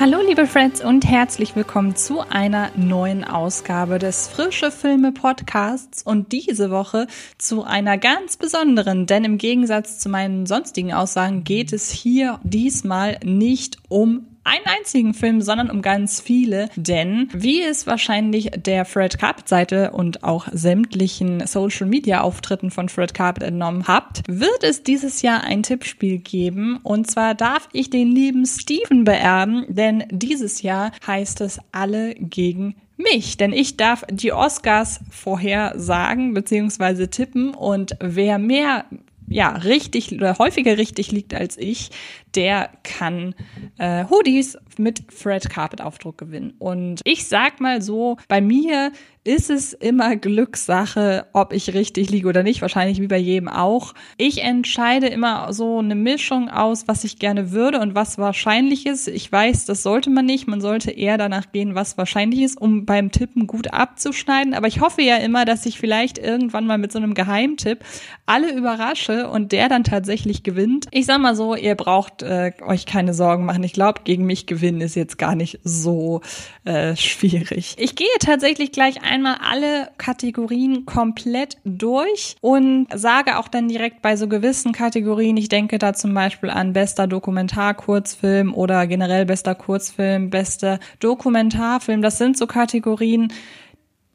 Hallo liebe Friends und herzlich willkommen zu einer neuen Ausgabe des Frische Filme Podcasts und diese Woche zu einer ganz besonderen, denn im Gegensatz zu meinen sonstigen Aussagen geht es hier diesmal nicht um einen einzigen Film, sondern um ganz viele. Denn wie es wahrscheinlich der Fred Carpet Seite und auch sämtlichen Social Media Auftritten von Fred Carpet entnommen habt, wird es dieses Jahr ein Tippspiel geben. Und zwar darf ich den lieben Steven beerben, denn dieses Jahr heißt es alle gegen mich, denn ich darf die Oscars vorher sagen bzw. tippen und wer mehr ja, richtig oder häufiger richtig liegt als ich, der kann äh, Hoodies mit Fred Carpet Aufdruck gewinnen. Und ich sag mal so, bei mir ist es immer Glückssache, ob ich richtig liege oder nicht. Wahrscheinlich wie bei jedem auch. Ich entscheide immer so eine Mischung aus, was ich gerne würde und was wahrscheinlich ist. Ich weiß, das sollte man nicht. Man sollte eher danach gehen, was wahrscheinlich ist, um beim Tippen gut abzuschneiden. Aber ich hoffe ja immer, dass ich vielleicht irgendwann mal mit so einem Geheimtipp alle überrasche und der dann tatsächlich gewinnt. Ich sag mal so, ihr braucht äh, euch keine Sorgen machen. Ich glaube, gegen mich gewinnen ist jetzt gar nicht so äh, schwierig. Ich gehe tatsächlich gleich einmal alle Kategorien komplett durch und sage auch dann direkt bei so gewissen Kategorien, ich denke da zum Beispiel an bester Dokumentarkurzfilm oder generell bester Kurzfilm, bester Dokumentarfilm. Das sind so Kategorien,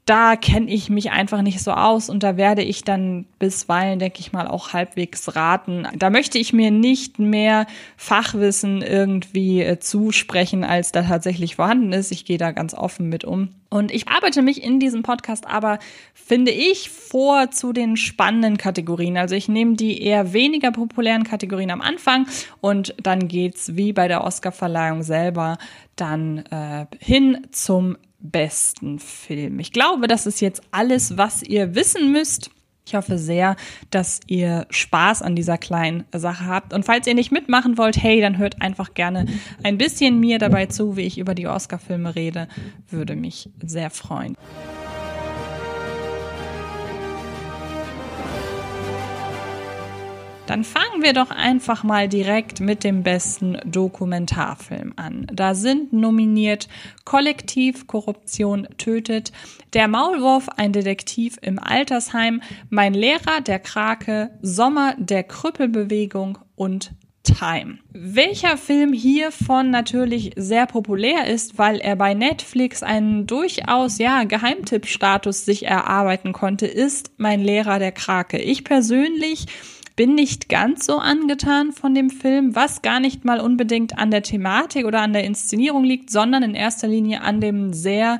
da kenne ich mich einfach nicht so aus und da werde ich dann bisweilen, denke ich mal, auch halbwegs raten. Da möchte ich mir nicht mehr Fachwissen irgendwie äh, zusprechen, als da tatsächlich vorhanden ist. Ich gehe da ganz offen mit um. Und ich arbeite mich in diesem Podcast aber, finde ich, vor zu den spannenden Kategorien. Also ich nehme die eher weniger populären Kategorien am Anfang und dann geht's wie bei der Oscarverleihung selber dann äh, hin zum besten Film. Ich glaube, das ist jetzt alles, was ihr wissen müsst. Ich hoffe sehr, dass ihr Spaß an dieser kleinen Sache habt. Und falls ihr nicht mitmachen wollt, hey, dann hört einfach gerne ein bisschen mir dabei zu, wie ich über die Oscar-Filme rede. Würde mich sehr freuen. Dann fangen wir doch einfach mal direkt mit dem besten Dokumentarfilm an. Da sind nominiert Kollektiv Korruption tötet, Der Maulwurf, ein Detektiv im Altersheim, Mein Lehrer, der Krake, Sommer der Krüppelbewegung und Time. Welcher Film hiervon natürlich sehr populär ist, weil er bei Netflix einen durchaus, ja, Geheimtippstatus sich erarbeiten konnte, ist Mein Lehrer der Krake. Ich persönlich bin nicht ganz so angetan von dem Film, was gar nicht mal unbedingt an der Thematik oder an der Inszenierung liegt, sondern in erster Linie an dem sehr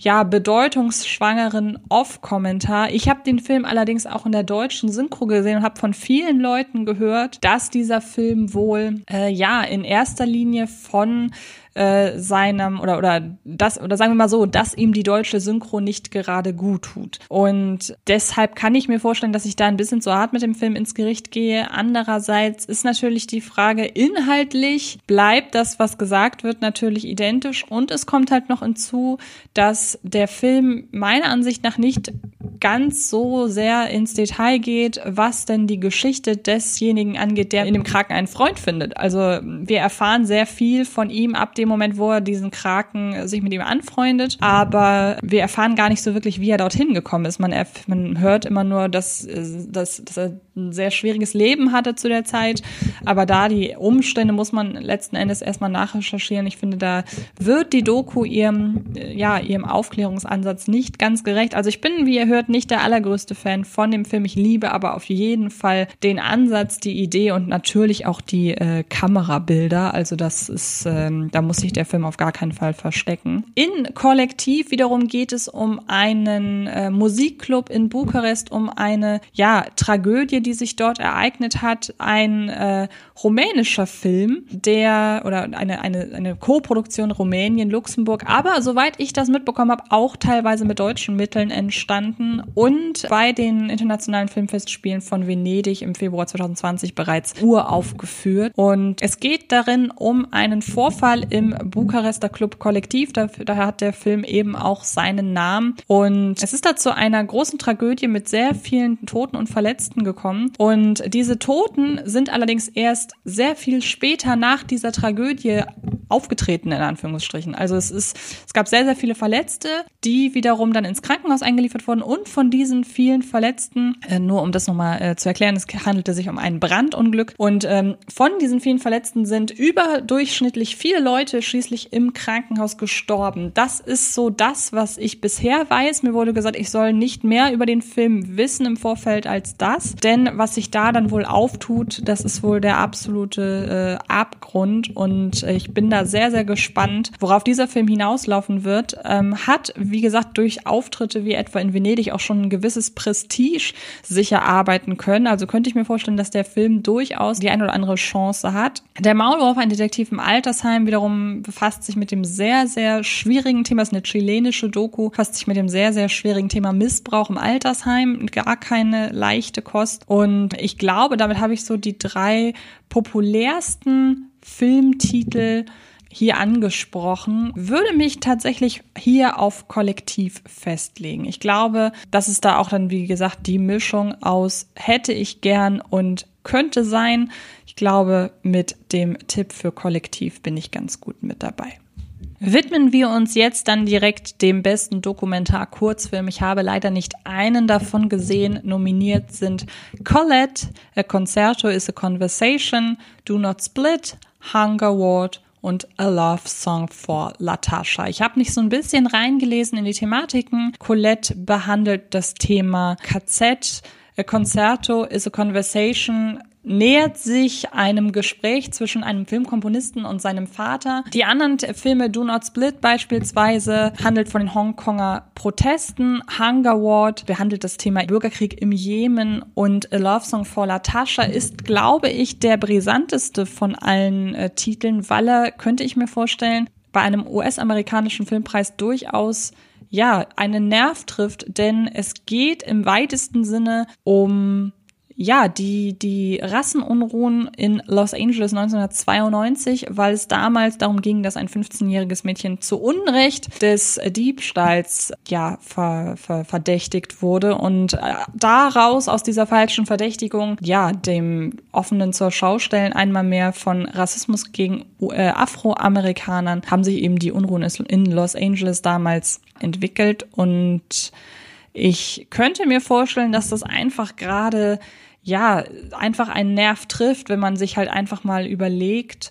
ja, bedeutungsschwangeren Off-Kommentar. Ich habe den Film allerdings auch in der deutschen Synchro gesehen und habe von vielen Leuten gehört, dass dieser Film wohl äh, ja in erster Linie von äh, seinem oder oder das oder sagen wir mal so, dass ihm die deutsche Synchro nicht gerade gut tut. Und deshalb kann ich mir vorstellen, dass ich da ein bisschen zu hart mit dem Film ins Gericht gehe. Andererseits ist natürlich die Frage inhaltlich bleibt das, was gesagt wird, natürlich identisch und es kommt halt noch hinzu, dass der Film meiner Ansicht nach nicht ganz so sehr ins Detail geht, was denn die Geschichte desjenigen angeht, der in dem Kraken einen Freund findet. Also wir erfahren sehr viel von ihm ab dem Moment, wo er diesen Kraken sich mit ihm anfreundet, aber wir erfahren gar nicht so wirklich, wie er dorthin gekommen ist. Man, man hört immer nur, dass, dass, dass er ein sehr schwieriges Leben hatte zu der Zeit, aber da die Umstände muss man letzten Endes erstmal nachrecherchieren. Ich finde, da wird die Doku ihrem, ja, ihrem Aufklärungsansatz nicht ganz gerecht. Also ich bin, wie ihr hört, nicht der allergrößte Fan von dem Film. Ich liebe aber auf jeden Fall den Ansatz, die Idee und natürlich auch die äh, Kamerabilder. Also das ist, ähm, da muss sich der Film auf gar keinen Fall verstecken. In Kollektiv wiederum geht es um einen äh, Musikclub in Bukarest, um eine ja Tragödie, die sich dort ereignet hat. Ein äh, rumänischer Film, der oder eine eine eine Co-Produktion Rumänien Luxemburg, aber soweit ich das mitbekommen habe, auch teilweise mit deutschen Mitteln entstanden und bei den internationalen Filmfestspielen von Venedig im Februar 2020 bereits uraufgeführt. Und es geht darin um einen Vorfall im Bukarester Club Kollektiv. Daher hat der Film eben auch seinen Namen. Und es ist da zu einer großen Tragödie mit sehr vielen Toten und Verletzten gekommen. Und diese Toten sind allerdings erst sehr viel später nach dieser Tragödie aufgetreten, in Anführungsstrichen. Also es ist, es gab sehr, sehr viele Verletzte, die wiederum dann ins Krankenhaus eingeliefert wurden und von diesen vielen Verletzten, äh, nur um das nochmal äh, zu erklären, es handelte sich um ein Brandunglück und ähm, von diesen vielen Verletzten sind überdurchschnittlich viele Leute schließlich im Krankenhaus gestorben. Das ist so das, was ich bisher weiß. Mir wurde gesagt, ich soll nicht mehr über den Film wissen im Vorfeld als das, denn was sich da dann wohl auftut, das ist wohl der absolute äh, Abgrund und äh, ich bin da sehr, sehr gespannt, worauf dieser Film hinauslaufen wird. Ähm, hat, wie gesagt, durch Auftritte wie etwa in Venedig auch schon ein gewisses Prestige sicher arbeiten können. Also könnte ich mir vorstellen, dass der Film durchaus die eine oder andere Chance hat. Der Maulwurf, ein Detektiv im Altersheim, wiederum befasst sich mit dem sehr, sehr schwierigen Thema, das ist eine chilenische Doku, befasst sich mit dem sehr, sehr schwierigen Thema Missbrauch im Altersheim. Gar keine leichte Kost. Und ich glaube, damit habe ich so die drei populärsten Filmtitel hier angesprochen, würde mich tatsächlich hier auf Kollektiv festlegen. Ich glaube, das ist da auch dann, wie gesagt, die Mischung aus hätte ich gern und könnte sein. Ich glaube, mit dem Tipp für Kollektiv bin ich ganz gut mit dabei. Widmen wir uns jetzt dann direkt dem besten Dokumentar-Kurzfilm. Ich habe leider nicht einen davon gesehen. Nominiert sind Colette, A Concerto is a Conversation, Do Not Split, Hunger Ward und A Love Song for Latasha. Ich habe mich so ein bisschen reingelesen in die Thematiken. Colette behandelt das Thema KZ. A Concerto is a Conversation nähert sich einem Gespräch zwischen einem Filmkomponisten und seinem Vater. Die anderen Filme Do Not Split beispielsweise handelt von den Hongkonger Protesten. Hunger Ward behandelt das Thema Bürgerkrieg im Jemen und A Love Song for Latasha ist, glaube ich, der brisanteste von allen äh, Titeln, weil er, könnte ich mir vorstellen, bei einem US-amerikanischen Filmpreis durchaus ja, einen Nerv trifft, denn es geht im weitesten Sinne um ja, die, die Rassenunruhen in Los Angeles 1992, weil es damals darum ging, dass ein 15-jähriges Mädchen zu Unrecht des Diebstahls, ja, ver, ver, verdächtigt wurde und äh, daraus, aus dieser falschen Verdächtigung, ja, dem offenen zur Schaustellen einmal mehr von Rassismus gegen äh, Afroamerikanern, haben sich eben die Unruhen in Los Angeles damals entwickelt und ich könnte mir vorstellen, dass das einfach gerade ja, einfach einen Nerv trifft, wenn man sich halt einfach mal überlegt,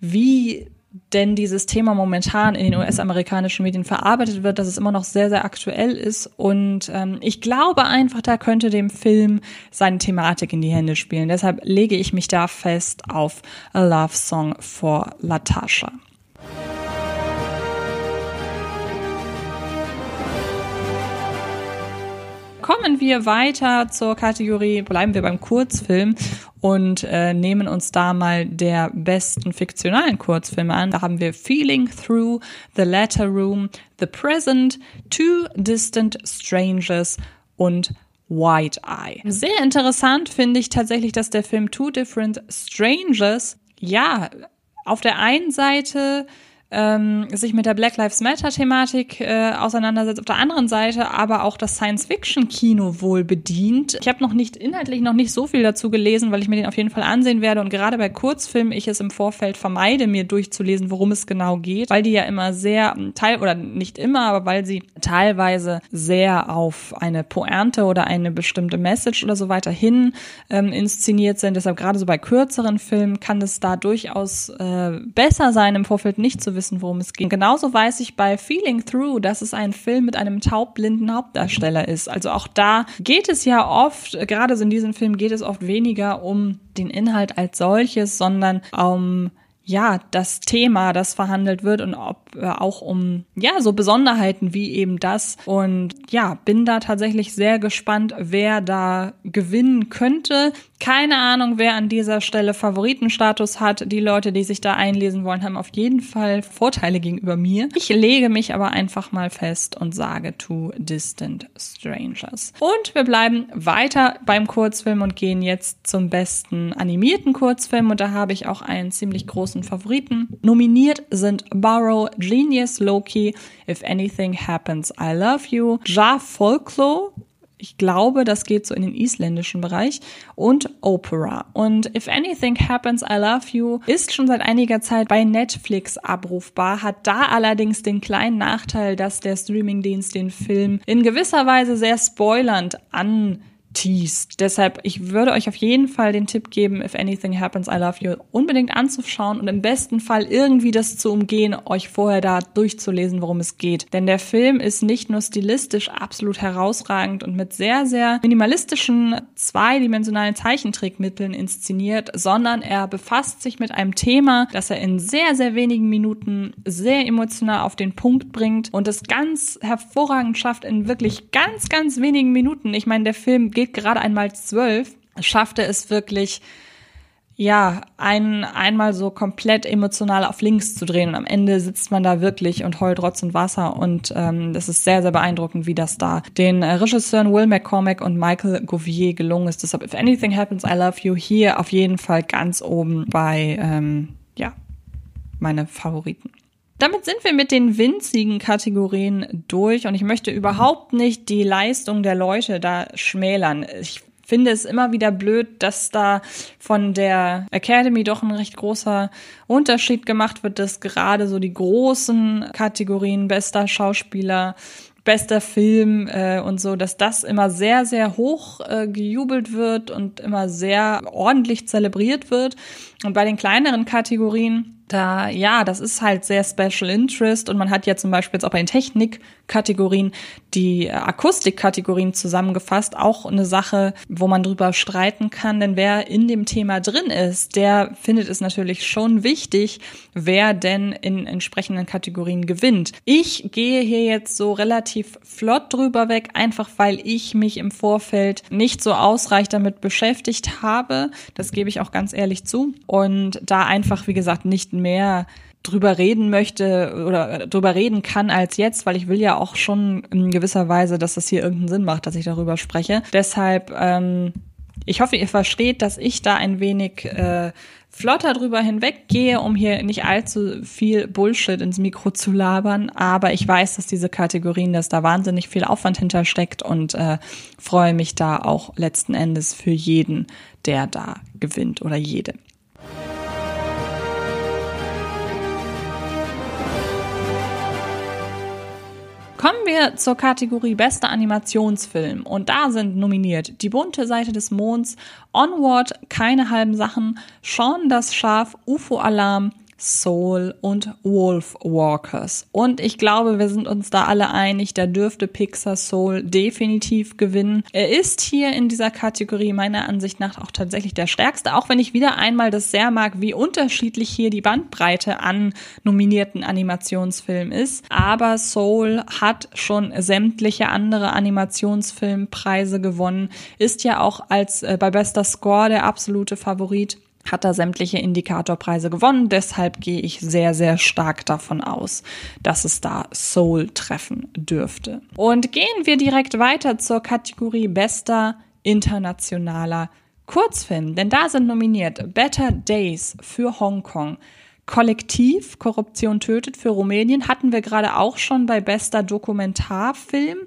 wie denn dieses Thema momentan in den US-amerikanischen Medien verarbeitet wird, dass es immer noch sehr, sehr aktuell ist. Und ähm, ich glaube einfach, da könnte dem Film seine Thematik in die Hände spielen. Deshalb lege ich mich da fest auf A Love Song for Latasha. Kommen wir weiter zur Kategorie, bleiben wir beim Kurzfilm und äh, nehmen uns da mal der besten fiktionalen Kurzfilme an. Da haben wir Feeling Through, The Letter Room, The Present, Two Distant Strangers und White Eye. Sehr interessant finde ich tatsächlich, dass der Film Two Different Strangers, ja, auf der einen Seite ähm, sich mit der Black Lives Matter-Thematik äh, auseinandersetzt, auf der anderen Seite aber auch das Science-Fiction-Kino wohl bedient. Ich habe noch nicht inhaltlich noch nicht so viel dazu gelesen, weil ich mir den auf jeden Fall ansehen werde und gerade bei Kurzfilmen ich es im Vorfeld vermeide, mir durchzulesen, worum es genau geht, weil die ja immer sehr ähm, teil oder nicht immer, aber weil sie teilweise sehr auf eine Pointe oder eine bestimmte Message oder so weiter hin ähm, inszeniert sind. Deshalb gerade so bei kürzeren Filmen kann es da durchaus äh, besser sein, im Vorfeld nicht zu wissen, worum es geht. Genauso weiß ich bei Feeling Through, dass es ein Film mit einem taubblinden Hauptdarsteller ist. Also auch da geht es ja oft, gerade so in diesem Film geht es oft weniger um den Inhalt als solches, sondern um ja, das Thema, das verhandelt wird und ob äh, auch um ja, so Besonderheiten wie eben das und ja, bin da tatsächlich sehr gespannt, wer da gewinnen könnte. Keine Ahnung, wer an dieser Stelle Favoritenstatus hat. Die Leute, die sich da einlesen wollen, haben auf jeden Fall Vorteile gegenüber mir. Ich lege mich aber einfach mal fest und sage Two Distant Strangers. Und wir bleiben weiter beim Kurzfilm und gehen jetzt zum besten animierten Kurzfilm und da habe ich auch einen ziemlich großen Favoriten. Nominiert sind Borrow, Genius, Loki, If Anything Happens, I Love You, Ja Folklore, ich glaube, das geht so in den isländischen Bereich und Opera. Und If Anything Happens, I Love You ist schon seit einiger Zeit bei Netflix abrufbar, hat da allerdings den kleinen Nachteil, dass der Streamingdienst den Film in gewisser Weise sehr spoilernd an teased. Deshalb, ich würde euch auf jeden Fall den Tipp geben, If Anything Happens, I Love You unbedingt anzuschauen und im besten Fall irgendwie das zu umgehen, euch vorher da durchzulesen, worum es geht. Denn der Film ist nicht nur stilistisch absolut herausragend und mit sehr, sehr minimalistischen zweidimensionalen Zeichentrickmitteln inszeniert, sondern er befasst sich mit einem Thema, das er in sehr, sehr wenigen Minuten sehr emotional auf den Punkt bringt und es ganz hervorragend schafft in wirklich ganz, ganz wenigen Minuten. Ich meine, der Film geht geht gerade einmal zwölf, schaffte es wirklich, ja, ein, einmal so komplett emotional auf links zu drehen. Und am Ende sitzt man da wirklich und heult Rotz und Wasser. Und ähm, das ist sehr, sehr beeindruckend, wie das da den äh, Regisseuren Will McCormack und Michael Gouvier gelungen ist. Deshalb, if anything happens, I love you, hier auf jeden Fall ganz oben bei, ähm, ja, meine Favoriten. Damit sind wir mit den winzigen Kategorien durch und ich möchte überhaupt nicht die Leistung der Leute da schmälern. Ich finde es immer wieder blöd, dass da von der Academy doch ein recht großer Unterschied gemacht wird, dass gerade so die großen Kategorien bester Schauspieler, bester Film äh, und so, dass das immer sehr, sehr hoch äh, gejubelt wird und immer sehr ordentlich zelebriert wird. Und bei den kleineren Kategorien da, ja, das ist halt sehr Special Interest und man hat ja zum Beispiel jetzt auch bei den Technikkategorien die Akustikkategorien zusammengefasst. Auch eine Sache, wo man drüber streiten kann, denn wer in dem Thema drin ist, der findet es natürlich schon wichtig, wer denn in entsprechenden Kategorien gewinnt. Ich gehe hier jetzt so relativ flott drüber weg, einfach weil ich mich im Vorfeld nicht so ausreichend damit beschäftigt habe. Das gebe ich auch ganz ehrlich zu. Und da einfach, wie gesagt, nicht mehr drüber reden möchte oder drüber reden kann als jetzt, weil ich will ja auch schon in gewisser Weise, dass das hier irgendeinen Sinn macht, dass ich darüber spreche. Deshalb, ähm, ich hoffe, ihr versteht, dass ich da ein wenig äh, flotter drüber hinweggehe, um hier nicht allzu viel Bullshit ins Mikro zu labern. Aber ich weiß, dass diese Kategorien, dass da wahnsinnig viel Aufwand hintersteckt und äh, freue mich da auch letzten Endes für jeden, der da gewinnt oder jede. Kommen wir zur Kategorie Bester Animationsfilm. Und da sind nominiert Die bunte Seite des Monds, Onward, Keine halben Sachen, Sean das Schaf, UFO Alarm, Soul und Wolf Walkers. Und ich glaube, wir sind uns da alle einig, da dürfte Pixar Soul definitiv gewinnen. Er ist hier in dieser Kategorie meiner Ansicht nach auch tatsächlich der stärkste, auch wenn ich wieder einmal das sehr mag, wie unterschiedlich hier die Bandbreite an nominierten Animationsfilmen ist. Aber Soul hat schon sämtliche andere Animationsfilmpreise gewonnen, ist ja auch als äh, bei bester Score der absolute Favorit hat er sämtliche Indikatorpreise gewonnen. Deshalb gehe ich sehr, sehr stark davon aus, dass es da Soul treffen dürfte. Und gehen wir direkt weiter zur Kategorie bester internationaler Kurzfilm, denn da sind nominiert Better Days für Hongkong, Kollektiv, Korruption tötet für Rumänien hatten wir gerade auch schon bei bester Dokumentarfilm.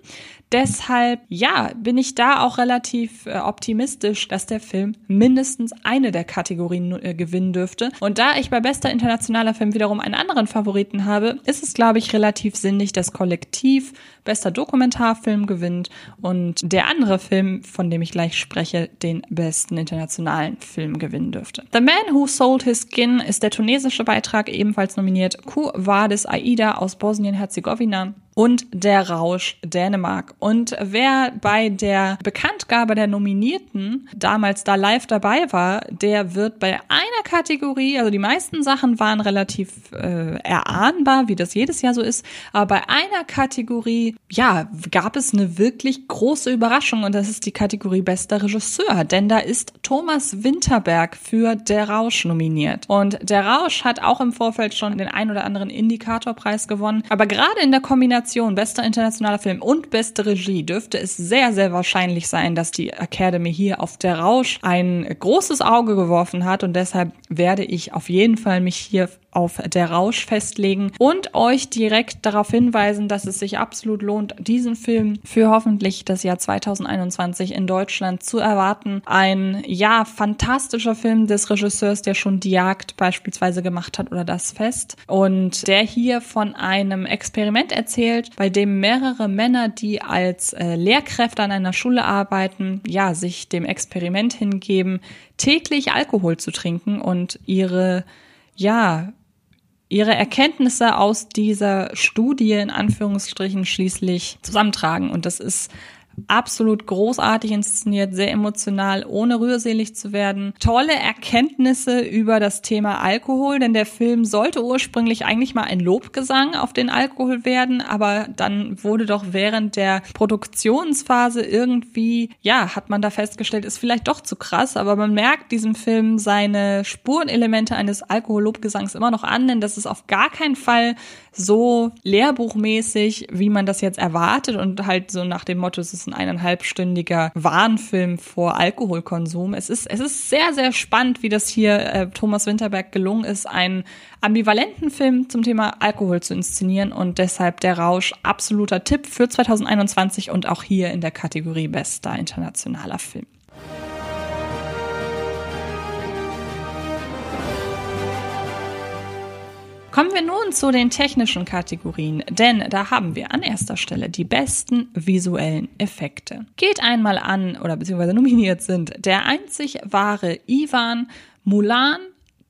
Deshalb, ja, bin ich da auch relativ äh, optimistisch, dass der Film mindestens eine der Kategorien äh, gewinnen dürfte. Und da ich bei bester internationaler Film wiederum einen anderen Favoriten habe, ist es, glaube ich, relativ sinnig, dass Kollektiv bester Dokumentarfilm gewinnt und der andere Film, von dem ich gleich spreche, den besten internationalen Film gewinnen dürfte. The Man Who Sold His Skin ist der tunesische Beitrag ebenfalls nominiert. Ku Vadis Aida aus Bosnien-Herzegowina und Der Rausch Dänemark. Und wer bei der Bekanntgabe der Nominierten damals da live dabei war, der wird bei einer Kategorie, also die meisten Sachen waren relativ äh, erahnbar, wie das jedes Jahr so ist, aber bei einer Kategorie, ja, gab es eine wirklich große Überraschung und das ist die Kategorie bester Regisseur, denn da ist Thomas Winterberg für Der Rausch nominiert. Und Der Rausch hat auch im Vorfeld schon den ein oder anderen Indikatorpreis gewonnen, aber gerade in der Kombination Kombination bester internationaler Film und beste Regie dürfte es sehr, sehr wahrscheinlich sein, dass die Academy hier auf der Rausch ein großes Auge geworfen hat. Und deshalb werde ich auf jeden Fall mich hier auf der Rausch festlegen und euch direkt darauf hinweisen, dass es sich absolut lohnt, diesen Film für hoffentlich das Jahr 2021 in Deutschland zu erwarten. Ein, ja, fantastischer Film des Regisseurs, der schon die Jagd beispielsweise gemacht hat oder das Fest und der hier von einem Experiment erzählt, bei dem mehrere Männer, die als äh, Lehrkräfte an einer Schule arbeiten, ja, sich dem Experiment hingeben, täglich Alkohol zu trinken und ihre, ja, ihre Erkenntnisse aus dieser Studie in Anführungsstrichen schließlich zusammentragen. Und das ist absolut großartig inszeniert, sehr emotional, ohne rührselig zu werden. Tolle Erkenntnisse über das Thema Alkohol, denn der Film sollte ursprünglich eigentlich mal ein Lobgesang auf den Alkohol werden, aber dann wurde doch während der Produktionsphase irgendwie, ja, hat man da festgestellt, ist vielleicht doch zu krass, aber man merkt diesem Film seine Spurenelemente eines Alkohol-Lobgesangs immer noch an, denn das ist auf gar keinen Fall so lehrbuchmäßig, wie man das jetzt erwartet und halt so nach dem Motto, es ist ein eineinhalbstündiger Warnfilm vor Alkoholkonsum. Es ist, es ist sehr, sehr spannend, wie das hier äh, Thomas Winterberg gelungen ist, einen ambivalenten Film zum Thema Alkohol zu inszenieren und deshalb der Rausch absoluter Tipp für 2021 und auch hier in der Kategorie bester internationaler Film. Kommen wir nun zu den technischen Kategorien, denn da haben wir an erster Stelle die besten visuellen Effekte. Geht einmal an oder beziehungsweise nominiert sind der einzig wahre Ivan, Mulan,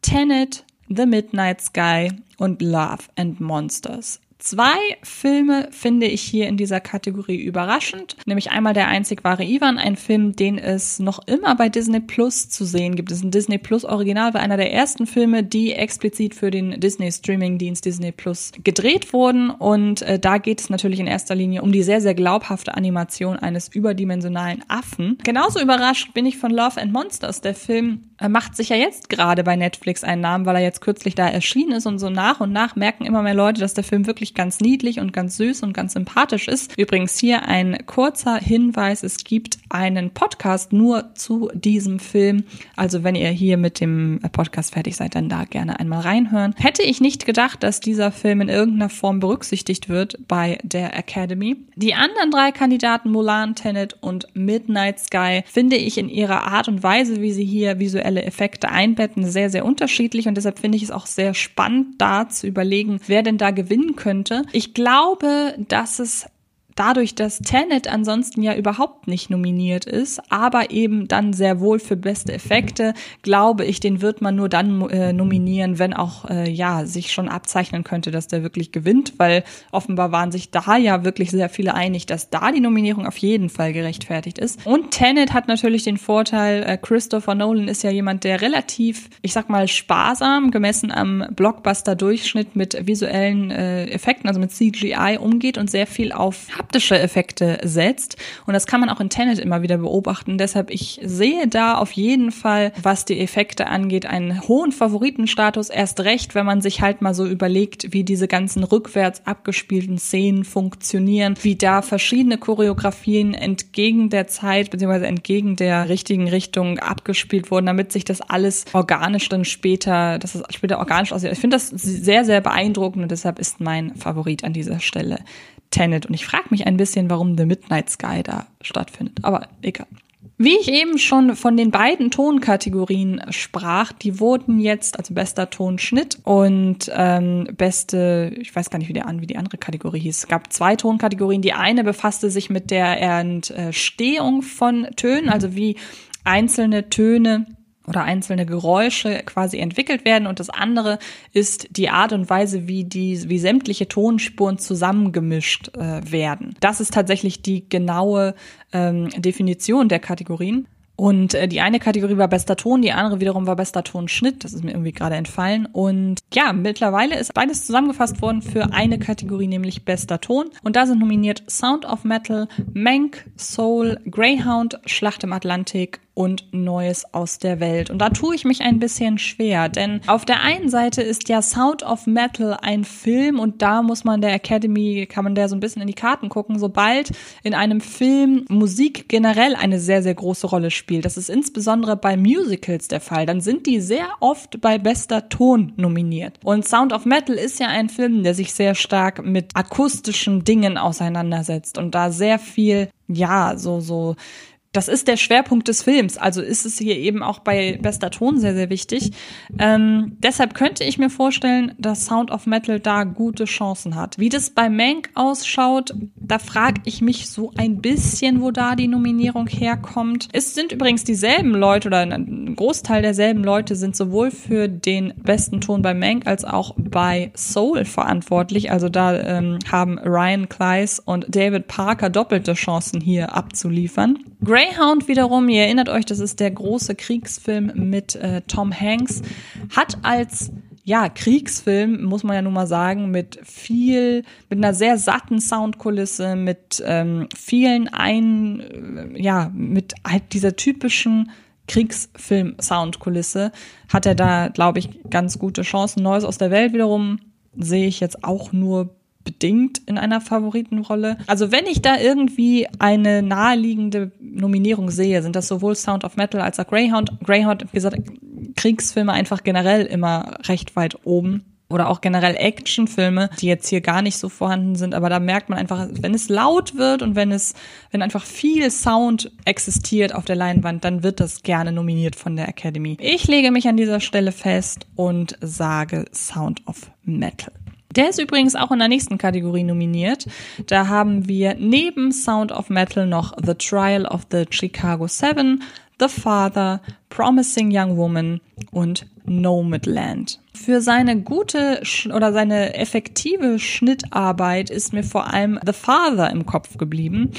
Tenet, The Midnight Sky und Love and Monsters. Zwei Filme finde ich hier in dieser Kategorie überraschend, nämlich einmal der einzig wahre Ivan, ein Film, den es noch immer bei Disney Plus zu sehen gibt. Es ist ein Disney Plus Original, war einer der ersten Filme, die explizit für den Disney Streaming Dienst Disney Plus gedreht wurden und äh, da geht es natürlich in erster Linie um die sehr sehr glaubhafte Animation eines überdimensionalen Affen. Genauso überrascht bin ich von Love and Monsters. Der Film äh, macht sich ja jetzt gerade bei Netflix einen Namen, weil er jetzt kürzlich da erschienen ist und so nach und nach merken immer mehr Leute, dass der Film wirklich wirklich ganz niedlich und ganz süß und ganz sympathisch ist. Übrigens hier ein kurzer Hinweis. Es gibt einen Podcast nur zu diesem Film. Also wenn ihr hier mit dem Podcast fertig seid, dann da gerne einmal reinhören. Hätte ich nicht gedacht, dass dieser Film in irgendeiner Form berücksichtigt wird bei der Academy. Die anderen drei Kandidaten, Mulan, Tenet und Midnight Sky, finde ich in ihrer Art und Weise, wie sie hier visuelle Effekte einbetten, sehr, sehr unterschiedlich. Und deshalb finde ich es auch sehr spannend, da zu überlegen, wer denn da gewinnen könnte könnte. Ich glaube, dass es dadurch, dass Tenet ansonsten ja überhaupt nicht nominiert ist, aber eben dann sehr wohl für beste Effekte, glaube ich, den wird man nur dann äh, nominieren, wenn auch äh, ja sich schon abzeichnen könnte, dass der wirklich gewinnt, weil offenbar waren sich da ja wirklich sehr viele einig, dass da die Nominierung auf jeden Fall gerechtfertigt ist. Und Tenet hat natürlich den Vorteil, äh, Christopher Nolan ist ja jemand, der relativ, ich sag mal, sparsam gemessen am Blockbuster-Durchschnitt mit visuellen äh, Effekten, also mit CGI umgeht und sehr viel auf haptische Effekte setzt. Und das kann man auch in Tenet immer wieder beobachten. Deshalb, ich sehe da auf jeden Fall, was die Effekte angeht, einen hohen Favoritenstatus. Erst recht, wenn man sich halt mal so überlegt, wie diese ganzen rückwärts abgespielten Szenen funktionieren, wie da verschiedene Choreografien entgegen der Zeit beziehungsweise entgegen der richtigen Richtung abgespielt wurden, damit sich das alles organisch dann später, dass es später organisch aussieht. Ich finde das sehr, sehr beeindruckend und deshalb ist mein Favorit an dieser Stelle Tenet. Und ich frage mich ein bisschen, warum The Midnight Sky da stattfindet. Aber egal. Wie ich eben schon von den beiden Tonkategorien sprach, die wurden jetzt, also bester Tonschnitt und ähm, beste, ich weiß gar nicht, wie, der, wie die andere Kategorie hieß. Es gab zwei Tonkategorien. Die eine befasste sich mit der Entstehung von Tönen, also wie einzelne Töne oder einzelne Geräusche quasi entwickelt werden und das andere ist die Art und Weise, wie die, wie sämtliche Tonspuren zusammengemischt äh, werden. Das ist tatsächlich die genaue ähm, Definition der Kategorien. Und äh, die eine Kategorie war bester Ton, die andere wiederum war bester Tonschnitt. Das ist mir irgendwie gerade entfallen. Und ja, mittlerweile ist beides zusammengefasst worden für eine Kategorie, nämlich bester Ton. Und da sind nominiert Sound of Metal, Mank, Soul, Greyhound, Schlacht im Atlantik und Neues aus der Welt. Und da tue ich mich ein bisschen schwer, denn auf der einen Seite ist ja Sound of Metal ein Film und da muss man der Academy, kann man der so ein bisschen in die Karten gucken, sobald in einem Film Musik generell eine sehr, sehr große Rolle spielt. Das ist insbesondere bei Musicals der Fall. Dann sind die sehr oft bei bester Ton nominiert. Und Sound of Metal ist ja ein Film, der sich sehr stark mit akustischen Dingen auseinandersetzt und da sehr viel, ja, so, so das ist der Schwerpunkt des Films. Also ist es hier eben auch bei bester Ton sehr, sehr wichtig. Ähm, deshalb könnte ich mir vorstellen, dass Sound of Metal da gute Chancen hat. Wie das bei Mank ausschaut, da frage ich mich so ein bisschen, wo da die Nominierung herkommt. Es sind übrigens dieselben Leute oder ein Großteil derselben Leute sind sowohl für den besten Ton bei Mank als auch bei Soul verantwortlich. Also da ähm, haben Ryan Kleiss und David Parker doppelte Chancen hier abzuliefern. Greyhound wiederum, ihr erinnert euch, das ist der große Kriegsfilm mit äh, Tom Hanks, hat als ja, Kriegsfilm, muss man ja nun mal sagen, mit viel, mit einer sehr satten Soundkulisse, mit ähm, vielen ein, äh, ja, mit halt dieser typischen Kriegsfilm-Soundkulisse hat er da, glaube ich, ganz gute Chancen. Neues aus der Welt wiederum sehe ich jetzt auch nur bedingt in einer Favoritenrolle. Also wenn ich da irgendwie eine naheliegende Nominierung sehe, sind das sowohl Sound of Metal als auch Greyhound. Greyhound, wie gesagt, Kriegsfilme einfach generell immer recht weit oben. Oder auch generell Actionfilme, die jetzt hier gar nicht so vorhanden sind, aber da merkt man einfach, wenn es laut wird und wenn es, wenn einfach viel Sound existiert auf der Leinwand, dann wird das gerne nominiert von der Academy. Ich lege mich an dieser Stelle fest und sage Sound of Metal. Der ist übrigens auch in der nächsten Kategorie nominiert. Da haben wir neben Sound of Metal noch The Trial of the Chicago Seven, The Father, Promising Young Woman und Nomadland. Für seine gute oder seine effektive Schnittarbeit ist mir vor allem The Father im Kopf geblieben.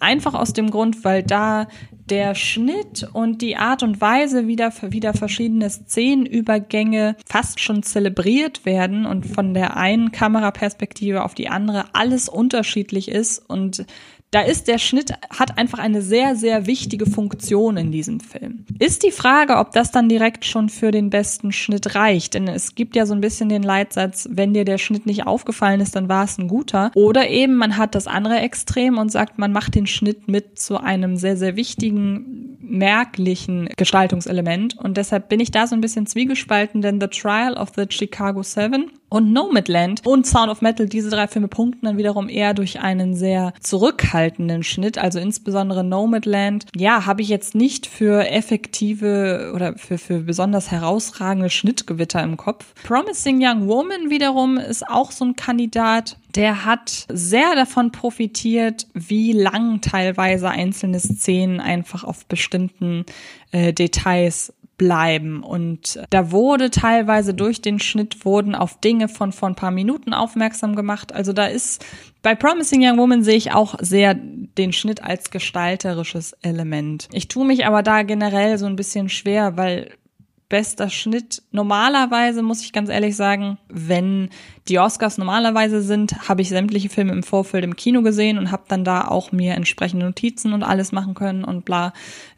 Einfach aus dem Grund, weil da der Schnitt und die Art und Weise, wie da wieder verschiedene Szenenübergänge fast schon zelebriert werden und von der einen Kameraperspektive auf die andere alles unterschiedlich ist und da ist der Schnitt, hat einfach eine sehr, sehr wichtige Funktion in diesem Film. Ist die Frage, ob das dann direkt schon für den besten Schnitt reicht. Denn es gibt ja so ein bisschen den Leitsatz, wenn dir der Schnitt nicht aufgefallen ist, dann war es ein guter. Oder eben man hat das andere Extrem und sagt, man macht den Schnitt mit zu einem sehr, sehr wichtigen, merklichen Gestaltungselement. Und deshalb bin ich da so ein bisschen zwiegespalten, denn The Trial of the Chicago Seven und Nomadland und Sound of Metal, diese drei Filme punkten dann wiederum eher durch einen sehr zurückhaltenden Schnitt. Also insbesondere Nomadland, ja, habe ich jetzt nicht für effektive oder für, für besonders herausragende Schnittgewitter im Kopf. Promising Young Woman wiederum ist auch so ein Kandidat. Der hat sehr davon profitiert, wie lang teilweise einzelne Szenen einfach auf bestimmten äh, Details bleiben. Und da wurde teilweise durch den Schnitt wurden auf Dinge von vor ein paar Minuten aufmerksam gemacht. Also da ist bei Promising Young Woman sehe ich auch sehr den Schnitt als gestalterisches Element. Ich tue mich aber da generell so ein bisschen schwer, weil bester Schnitt. Normalerweise muss ich ganz ehrlich sagen, wenn die Oscars normalerweise sind, habe ich sämtliche Filme im Vorfeld im Kino gesehen und habe dann da auch mir entsprechende Notizen und alles machen können und bla.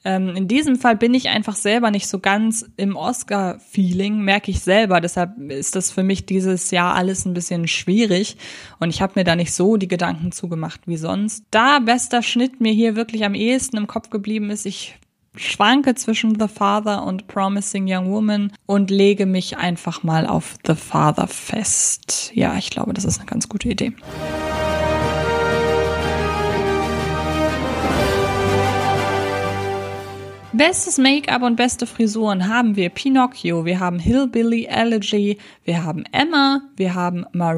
Ähm, in diesem Fall bin ich einfach selber nicht so ganz im Oscar-Feeling, merke ich selber. Deshalb ist das für mich dieses Jahr alles ein bisschen schwierig und ich habe mir da nicht so die Gedanken zugemacht wie sonst. Da bester Schnitt mir hier wirklich am ehesten im Kopf geblieben ist, ich schwanke zwischen The Father und Promising Young Woman und lege mich einfach mal auf The Father fest. Ja, ich glaube, das ist eine ganz gute Idee. Bestes Make-up und beste Frisuren haben wir Pinocchio, wir haben Hillbilly Elegy, wir haben Emma, wir haben Ma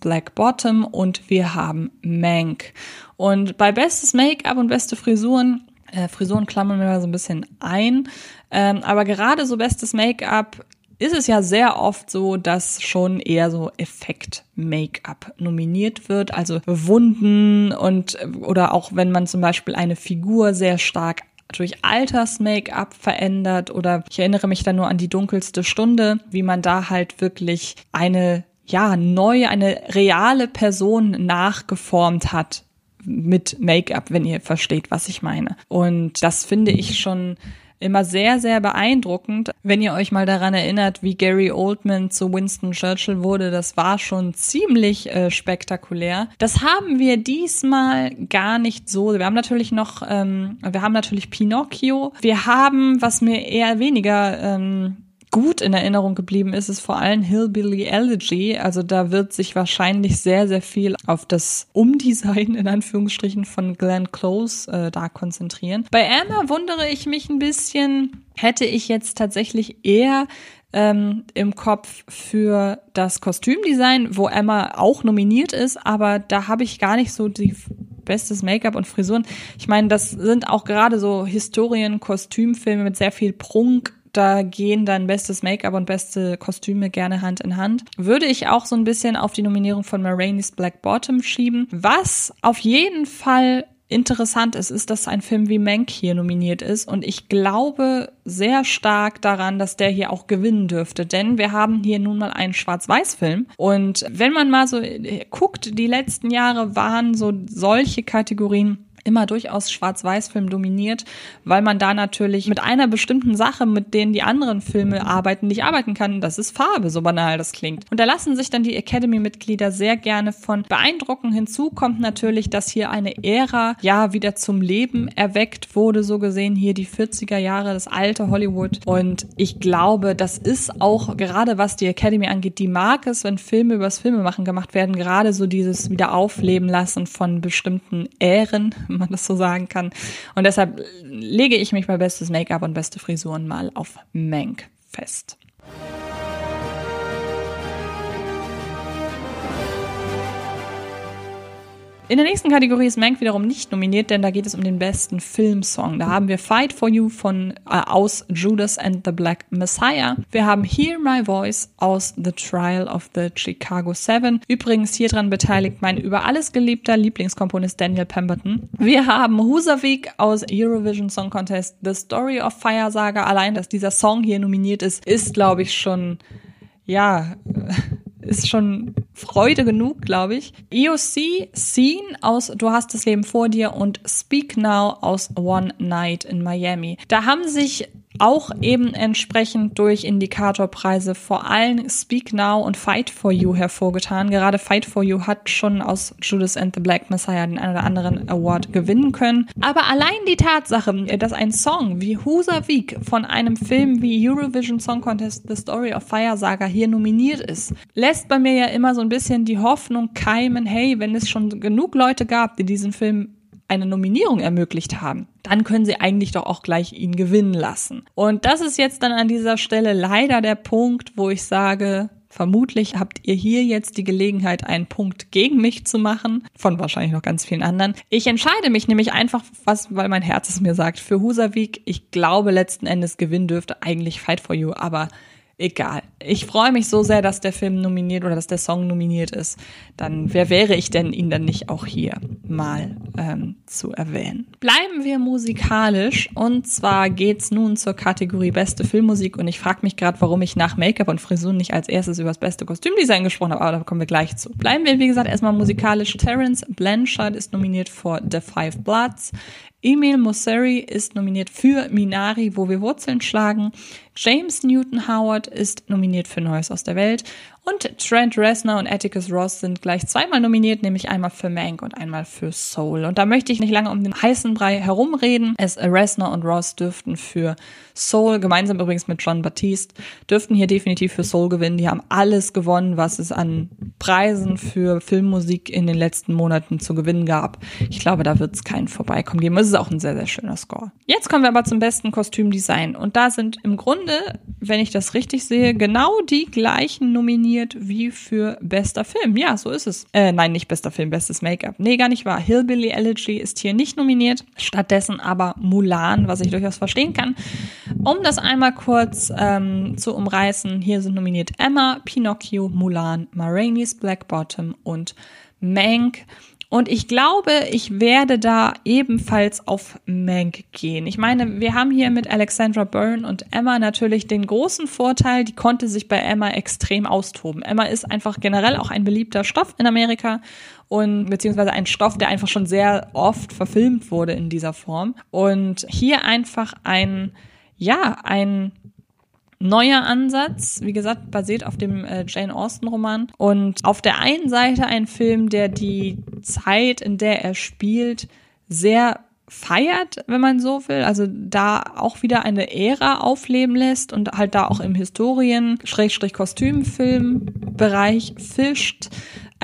Black Bottom und wir haben Mank. Und bei bestes Make-up und beste Frisuren äh, Frisuren klammern wir mal so ein bisschen ein. Ähm, aber gerade so bestes Make-up ist es ja sehr oft so, dass schon eher so Effekt-Make-up nominiert wird, also Wunden und oder auch wenn man zum Beispiel eine Figur sehr stark durch Alters-Make-up verändert oder ich erinnere mich da nur an die dunkelste Stunde, wie man da halt wirklich eine ja, neu, eine reale Person nachgeformt hat mit Make-up, wenn ihr versteht, was ich meine. Und das finde ich schon immer sehr, sehr beeindruckend. Wenn ihr euch mal daran erinnert, wie Gary Oldman zu Winston Churchill wurde, das war schon ziemlich äh, spektakulär. Das haben wir diesmal gar nicht so. Wir haben natürlich noch, ähm, wir haben natürlich Pinocchio. Wir haben, was mir eher weniger ähm, gut in Erinnerung geblieben ist, ist vor allem Hillbilly Elegy. Also da wird sich wahrscheinlich sehr, sehr viel auf das Umdesign in Anführungsstrichen von Glenn Close äh, da konzentrieren. Bei Emma wundere ich mich ein bisschen, hätte ich jetzt tatsächlich eher ähm, im Kopf für das Kostümdesign, wo Emma auch nominiert ist, aber da habe ich gar nicht so die bestes Make-up und Frisuren. Ich meine, das sind auch gerade so Historien-Kostümfilme mit sehr viel Prunk da gehen dann bestes Make-up und beste Kostüme gerne Hand in Hand. Würde ich auch so ein bisschen auf die Nominierung von Maraine's Black Bottom schieben. Was auf jeden Fall interessant ist, ist, dass ein Film wie Mank hier nominiert ist und ich glaube sehr stark daran, dass der hier auch gewinnen dürfte, denn wir haben hier nun mal einen Schwarz-Weiß-Film und wenn man mal so guckt, die letzten Jahre waren so solche Kategorien immer durchaus Schwarz-Weiß-Film dominiert, weil man da natürlich mit einer bestimmten Sache, mit denen die anderen Filme arbeiten, nicht arbeiten kann. Das ist Farbe, so banal das klingt. Und da lassen sich dann die Academy-Mitglieder sehr gerne von beeindrucken. Hinzu kommt natürlich, dass hier eine Ära ja wieder zum Leben erweckt wurde, so gesehen hier die 40er Jahre, das alte Hollywood. Und ich glaube, das ist auch gerade was die Academy angeht, die mag es, wenn Filme übers Filmemachen gemacht werden, gerade so dieses Wiederaufleben lassen von bestimmten Ähren, wenn man das so sagen kann. Und deshalb lege ich mich bei bestes Make-up und beste Frisuren mal auf Mank fest. In der nächsten Kategorie ist Mank wiederum nicht nominiert, denn da geht es um den besten Filmsong. Da haben wir Fight for You von äh, aus Judas and the Black Messiah. Wir haben Hear My Voice aus The Trial of the Chicago Seven. Übrigens hier dran beteiligt mein über alles geliebter Lieblingskomponist Daniel Pemberton. Wir haben Husavik aus Eurovision Song Contest The Story of Fire Saga. Allein, dass dieser Song hier nominiert ist, ist glaube ich schon ja ist schon Freude genug, glaube ich. EOC, Scene aus Du hast das Leben vor dir und Speak Now aus One Night in Miami. Da haben sich auch eben entsprechend durch Indikatorpreise vor allem Speak Now und Fight for You hervorgetan. Gerade Fight for You hat schon aus Judas and the Black Messiah den einen oder anderen Award gewinnen können. Aber allein die Tatsache, dass ein Song wie Husavik von einem Film wie Eurovision Song Contest The Story of Fire Saga hier nominiert ist, lässt bei mir ja immer so ein bisschen die Hoffnung keimen, hey, wenn es schon genug Leute gab, die diesen Film eine Nominierung ermöglicht haben, dann können sie eigentlich doch auch gleich ihn gewinnen lassen. Und das ist jetzt dann an dieser Stelle leider der Punkt, wo ich sage, Vermutlich habt ihr hier jetzt die Gelegenheit, einen Punkt gegen mich zu machen, von wahrscheinlich noch ganz vielen anderen. Ich entscheide mich nämlich einfach, was, weil mein Herz es mir sagt, für Husavik. Ich glaube, letzten Endes gewinnen dürfte eigentlich Fight for You, aber egal. Ich freue mich so sehr, dass der Film nominiert oder dass der Song nominiert ist. Dann, wer wäre ich denn, ihn dann nicht auch hier mal ähm, zu erwähnen? Bleiben wir musikalisch und zwar geht's nun zur Kategorie Beste Filmmusik und ich frage mich gerade, warum ich nach Make-up und Frisuren nicht als erstes über das beste Kostümdesign gesprochen habe, aber da kommen wir gleich zu. Bleiben wir, wie gesagt, erstmal musikalisch. Terence Blanchard ist nominiert für The Five Bloods. Emil Mosseri ist nominiert für Minari, wo wir Wurzeln schlagen. James Newton Howard ist nominiert für Neues aus der Welt und Trent Reznor und Atticus Ross sind gleich zweimal nominiert, nämlich einmal für Mank und einmal für Soul. Und da möchte ich nicht lange um den heißen Brei herumreden. Es Reznor und Ross dürften für Soul, gemeinsam übrigens mit John Baptiste, dürften hier definitiv für Soul gewinnen. Die haben alles gewonnen, was es an Preisen für Filmmusik in den letzten Monaten zu gewinnen gab. Ich glaube, da wird es keinen Vorbeikommen geben. Es ist auch ein sehr, sehr schöner Score. Jetzt kommen wir aber zum besten Kostümdesign. Und da sind im Grunde, wenn ich das richtig sehe, genau die gleichen nominiert nominiert wie für bester Film. Ja, so ist es. Äh, nein, nicht bester Film, bestes Make-up. Nee, gar nicht wahr. Hillbilly Elegy ist hier nicht nominiert. Stattdessen aber Mulan, was ich durchaus verstehen kann. Um das einmal kurz ähm, zu umreißen, hier sind nominiert Emma, Pinocchio, Mulan, Maraine's Black Bottom und Mank. Und ich glaube, ich werde da ebenfalls auf Mank gehen. Ich meine, wir haben hier mit Alexandra Byrne und Emma natürlich den großen Vorteil, die konnte sich bei Emma extrem austoben. Emma ist einfach generell auch ein beliebter Stoff in Amerika und beziehungsweise ein Stoff, der einfach schon sehr oft verfilmt wurde in dieser Form. Und hier einfach ein ja, ein neuer Ansatz, wie gesagt, basiert auf dem äh, Jane Austen-Roman. Und auf der einen Seite ein Film, der die Zeit, in der er spielt, sehr feiert, wenn man so will, also da auch wieder eine Ära aufleben lässt und halt da auch im Historien, Schrägstrich Kostümfilm-Bereich fischt.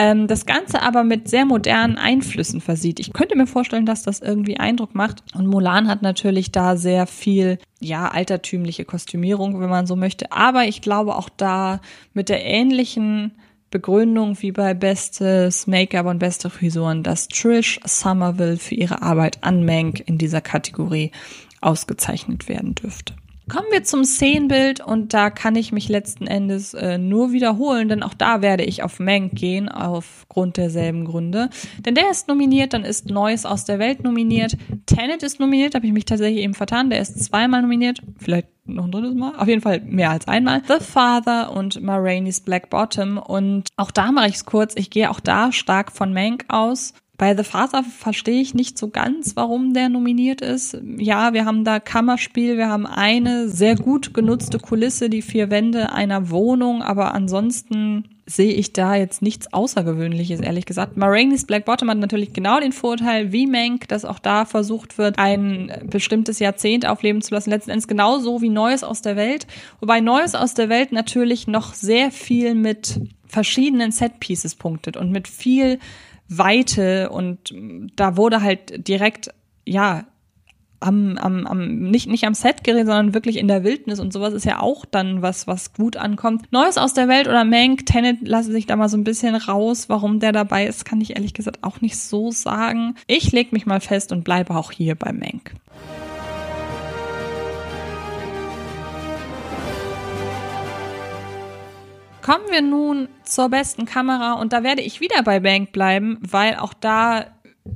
Ähm, das Ganze aber mit sehr modernen Einflüssen versieht. Ich könnte mir vorstellen, dass das irgendwie Eindruck macht. Und Mulan hat natürlich da sehr viel, ja, altertümliche Kostümierung, wenn man so möchte. Aber ich glaube auch da mit der ähnlichen Begründung wie bei Bestes Make-up und beste Frisuren, dass Trish Somerville für ihre Arbeit an Mank in dieser Kategorie ausgezeichnet werden dürfte. Kommen wir zum Szenenbild und da kann ich mich letzten Endes äh, nur wiederholen, denn auch da werde ich auf Mank gehen, aufgrund derselben Gründe. Denn der ist nominiert, dann ist Neues aus der Welt nominiert, Tenet ist nominiert, habe ich mich tatsächlich eben vertan, der ist zweimal nominiert, vielleicht noch ein drittes Mal, auf jeden Fall mehr als einmal. The Father und Ma Black Bottom und auch da mache ich es kurz, ich gehe auch da stark von Mank aus. Bei The Father verstehe ich nicht so ganz, warum der nominiert ist. Ja, wir haben da Kammerspiel, wir haben eine sehr gut genutzte Kulisse, die vier Wände einer Wohnung, aber ansonsten sehe ich da jetzt nichts Außergewöhnliches, ehrlich gesagt. Marainis Black Bottom hat natürlich genau den Vorteil, wie Mank, dass auch da versucht wird, ein bestimmtes Jahrzehnt aufleben zu lassen. Letzten Endes genauso wie Neues aus der Welt. Wobei Neues aus der Welt natürlich noch sehr viel mit verschiedenen Set-Pieces punktet und mit viel Weite und da wurde halt direkt, ja, am, am, am nicht, nicht am Set geredet, sondern wirklich in der Wildnis und sowas ist ja auch dann was, was gut ankommt. Neues aus der Welt oder Mank, Tenet lasse sich da mal so ein bisschen raus. Warum der dabei ist, kann ich ehrlich gesagt auch nicht so sagen. Ich leg mich mal fest und bleibe auch hier bei Mank. Kommen wir nun zur besten Kamera und da werde ich wieder bei Bank bleiben, weil auch da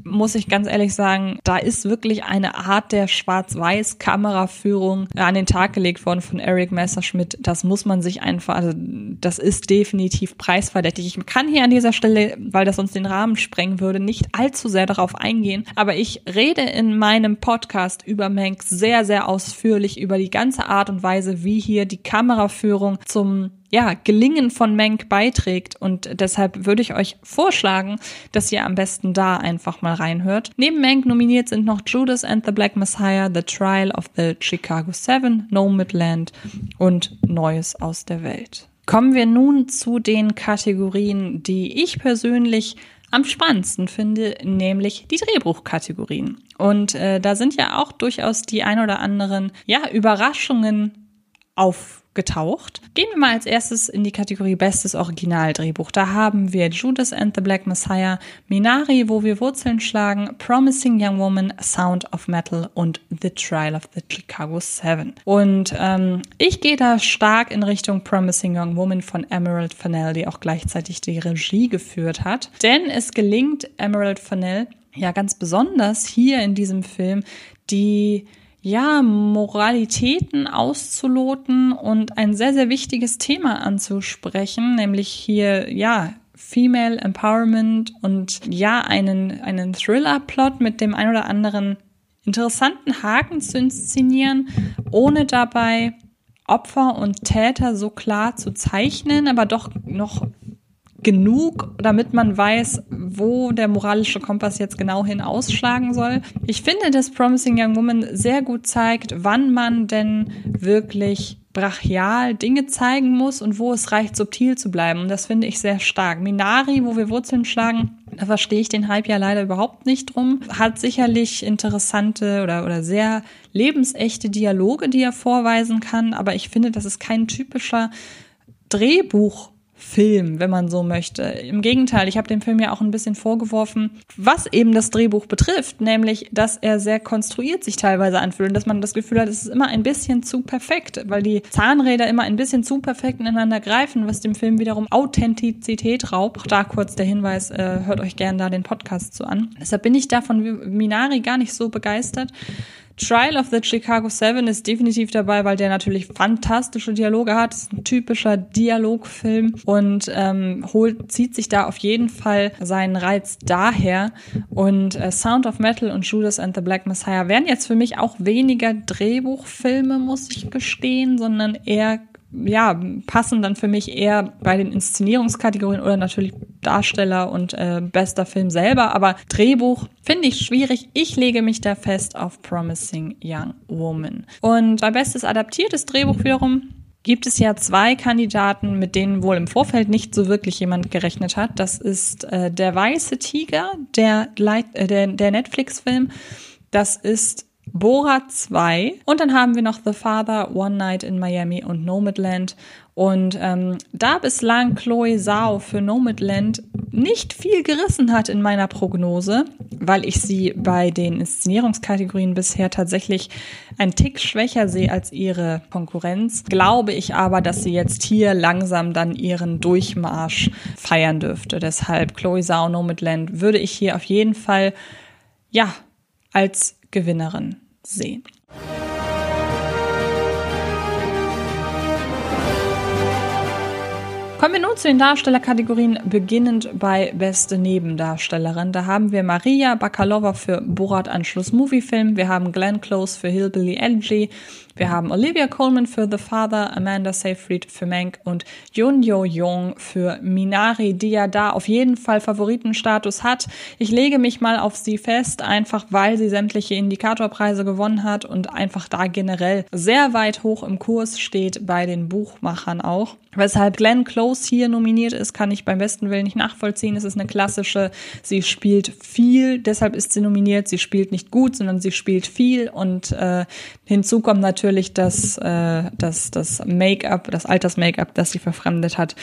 muss ich ganz ehrlich sagen, da ist wirklich eine Art der Schwarz-Weiß-Kameraführung an den Tag gelegt worden von Eric Messerschmidt. Das muss man sich einfach, also das ist definitiv preisverdächtig. Ich kann hier an dieser Stelle, weil das sonst den Rahmen sprengen würde, nicht allzu sehr darauf eingehen. Aber ich rede in meinem Podcast über Mank sehr, sehr ausführlich über die ganze Art und Weise, wie hier die Kameraführung zum ja, Gelingen von Menk beiträgt. Und deshalb würde ich euch vorschlagen, dass ihr am besten da einfach mal reinhört. Neben Menk nominiert sind noch Judas and the Black Messiah, The Trial of the Chicago Seven, No Midland und Neues aus der Welt. Kommen wir nun zu den Kategorien, die ich persönlich am spannendsten finde, nämlich die Drehbuchkategorien. Und äh, da sind ja auch durchaus die ein oder anderen ja, Überraschungen auf getaucht. Gehen wir mal als erstes in die Kategorie Bestes Originaldrehbuch. Da haben wir Judas and the Black Messiah, Minari, wo wir Wurzeln schlagen, Promising Young Woman, Sound of Metal und The Trial of the Chicago Seven. Und ähm, ich gehe da stark in Richtung Promising Young Woman von Emerald Fennell, die auch gleichzeitig die Regie geführt hat. Denn es gelingt Emerald Fennell ja ganz besonders hier in diesem Film die ja, Moralitäten auszuloten und ein sehr, sehr wichtiges Thema anzusprechen, nämlich hier, ja, Female Empowerment und ja, einen, einen Thriller-Plot mit dem ein oder anderen interessanten Haken zu inszenieren, ohne dabei Opfer und Täter so klar zu zeichnen, aber doch noch genug, damit man weiß, wo der moralische Kompass jetzt genau hin ausschlagen soll. Ich finde, dass Promising Young Woman sehr gut zeigt, wann man denn wirklich brachial Dinge zeigen muss und wo es reicht, subtil zu bleiben. Und das finde ich sehr stark. Minari, wo wir Wurzeln schlagen, da verstehe ich den Hype ja leider überhaupt nicht drum. Hat sicherlich interessante oder, oder sehr lebensechte Dialoge, die er vorweisen kann, aber ich finde, das ist kein typischer Drehbuch Film, wenn man so möchte. Im Gegenteil, ich habe dem Film ja auch ein bisschen vorgeworfen, was eben das Drehbuch betrifft, nämlich, dass er sehr konstruiert sich teilweise anfühlt und dass man das Gefühl hat, es ist immer ein bisschen zu perfekt, weil die Zahnräder immer ein bisschen zu perfekt ineinander greifen, was dem Film wiederum Authentizität raubt. Auch da kurz der Hinweis, äh, hört euch gerne da den Podcast zu an. Deshalb bin ich da von Minari gar nicht so begeistert. Trial of the Chicago Seven ist definitiv dabei, weil der natürlich fantastische Dialoge hat. Ist ein typischer Dialogfilm und ähm, holt, zieht sich da auf jeden Fall seinen Reiz daher. Und äh, Sound of Metal und Judas and the Black Messiah wären jetzt für mich auch weniger Drehbuchfilme, muss ich gestehen, sondern eher ja, passen dann für mich eher bei den Inszenierungskategorien oder natürlich Darsteller und äh, bester Film selber. Aber Drehbuch finde ich schwierig. Ich lege mich da fest auf Promising Young Woman. Und bei bestes adaptiertes Drehbuch wiederum gibt es ja zwei Kandidaten, mit denen wohl im Vorfeld nicht so wirklich jemand gerechnet hat. Das ist äh, Der Weiße Tiger, der, äh, der, der Netflix-Film. Das ist Bora 2 und dann haben wir noch The Father, One Night in Miami und Nomadland. Und ähm, da bislang Chloe Zhao für Nomadland nicht viel gerissen hat in meiner Prognose, weil ich sie bei den Inszenierungskategorien bisher tatsächlich ein Tick schwächer sehe als ihre Konkurrenz, glaube ich aber, dass sie jetzt hier langsam dann ihren Durchmarsch feiern dürfte. Deshalb Chloe Zhao Nomadland würde ich hier auf jeden Fall, ja, als Gewinnerin sehen. Kommen wir nun zu den Darstellerkategorien, beginnend bei Beste Nebendarstellerin. Da haben wir Maria Bakalova für Borat Anschluss Moviefilm, wir haben Glenn Close für Hillbilly Elegy, wir haben Olivia Colman für The Father, Amanda Seyfried für Mank und Yoon Yo Jong für Minari, die ja da auf jeden Fall Favoritenstatus hat. Ich lege mich mal auf sie fest, einfach weil sie sämtliche Indikatorpreise gewonnen hat und einfach da generell sehr weit hoch im Kurs steht bei den Buchmachern auch. Weshalb Glenn Close hier nominiert ist, kann ich beim besten Willen nicht nachvollziehen. Es ist eine klassische, sie spielt viel, deshalb ist sie nominiert. Sie spielt nicht gut, sondern sie spielt viel und äh, hinzu kommt natürlich natürlich das, äh, das, das Make-up, das Alters-Make-up, das sie verfremdet hat.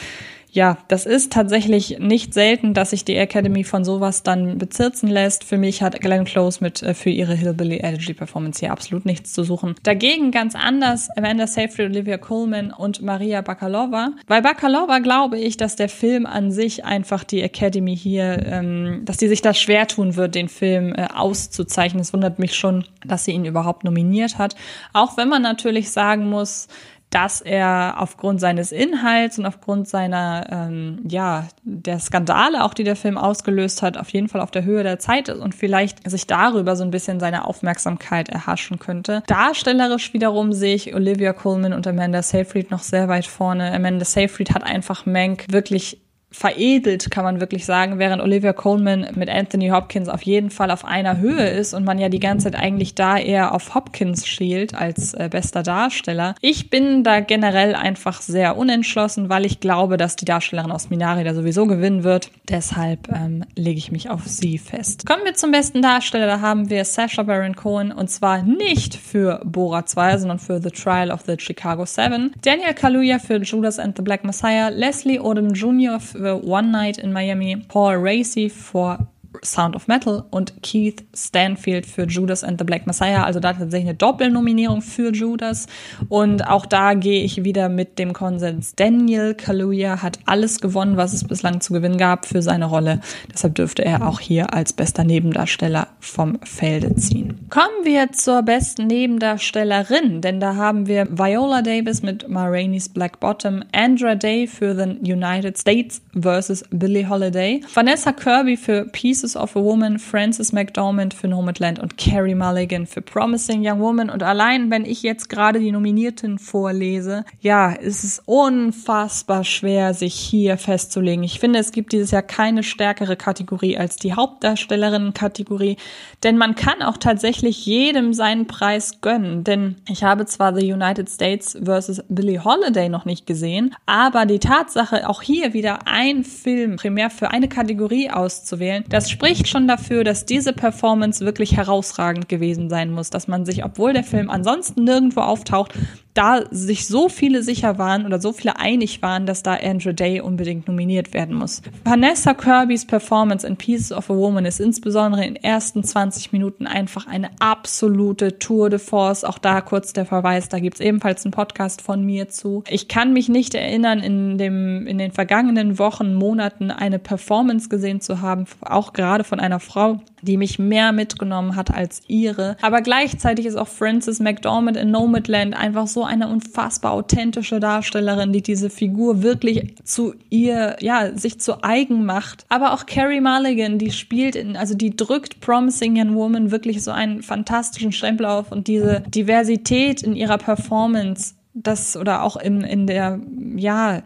Ja, das ist tatsächlich nicht selten, dass sich die Academy von sowas dann bezirzen lässt. Für mich hat Glenn Close mit äh, für ihre Hillbilly Energy Performance hier absolut nichts zu suchen. Dagegen ganz anders Amanda Seyfried, Olivia Coleman und Maria Bakalova. Bei Bakalova glaube ich, dass der Film an sich einfach die Academy hier, ähm, dass die sich da schwer tun wird, den Film äh, auszuzeichnen. Es wundert mich schon, dass sie ihn überhaupt nominiert hat. Auch wenn man natürlich sagen muss, dass er aufgrund seines Inhalts und aufgrund seiner, ähm, ja, der Skandale, auch die der Film ausgelöst hat, auf jeden Fall auf der Höhe der Zeit ist und vielleicht sich darüber so ein bisschen seine Aufmerksamkeit erhaschen könnte. Darstellerisch wiederum sehe ich Olivia Colman und Amanda Seyfried noch sehr weit vorne. Amanda Seyfried hat einfach Mank wirklich veredelt, kann man wirklich sagen, während Olivia Coleman mit Anthony Hopkins auf jeden Fall auf einer Höhe ist und man ja die ganze Zeit eigentlich da eher auf Hopkins schielt als äh, bester Darsteller. Ich bin da generell einfach sehr unentschlossen, weil ich glaube, dass die Darstellerin aus Minari da sowieso gewinnen wird. Deshalb ähm, lege ich mich auf sie fest. Kommen wir zum besten Darsteller. Da haben wir Sacha Baron Cohen und zwar nicht für Bora 2, sondern für The Trial of the Chicago Seven. Daniel Kaluuya für Judas and the Black Messiah. Leslie Odom Jr. für One Night in Miami, Paul Racy for Sound of Metal und Keith Stanfield für Judas and the Black Messiah. Also da tatsächlich eine Doppelnominierung für Judas. Und auch da gehe ich wieder mit dem Konsens. Daniel Kaluuya hat alles gewonnen, was es bislang zu gewinnen gab für seine Rolle. Deshalb dürfte er auch hier als bester Nebendarsteller vom Felde ziehen. Kommen wir zur besten Nebendarstellerin, denn da haben wir Viola Davis mit Ma Black Bottom, Andra Day für The United States vs. Billie Holiday, Vanessa Kirby für Peace Pieces of a Woman, Frances McDormand für Nomadland und Carrie Mulligan für Promising Young Woman. Und allein, wenn ich jetzt gerade die Nominierten vorlese, ja, ist es unfassbar schwer, sich hier festzulegen. Ich finde, es gibt dieses Jahr keine stärkere Kategorie als die Hauptdarstellerinnen-Kategorie, denn man kann auch tatsächlich jedem seinen Preis gönnen. Denn ich habe zwar The United States vs. Billie Holiday noch nicht gesehen, aber die Tatsache, auch hier wieder ein Film primär für eine Kategorie auszuwählen, das spricht schon dafür, dass diese Performance wirklich herausragend gewesen sein muss, dass man sich, obwohl der Film ansonsten nirgendwo auftaucht, da sich so viele sicher waren oder so viele einig waren, dass da Andrew Day unbedingt nominiert werden muss. Vanessa Kirbys Performance in Pieces of a Woman ist insbesondere in den ersten 20 Minuten einfach eine absolute Tour de Force. Auch da kurz der Verweis, da gibt's ebenfalls einen Podcast von mir zu. Ich kann mich nicht erinnern, in, dem, in den vergangenen Wochen, Monaten eine Performance gesehen zu haben, auch gerade von einer Frau, die mich mehr mitgenommen hat als ihre. Aber gleichzeitig ist auch Frances McDormand in Nomadland einfach so eine unfassbar authentische Darstellerin, die diese Figur wirklich zu ihr, ja, sich zu eigen macht. Aber auch Carrie Mulligan, die spielt in, also die drückt Promising Young Woman wirklich so einen fantastischen Stempel auf und diese Diversität in ihrer Performance, das oder auch in, in der, ja,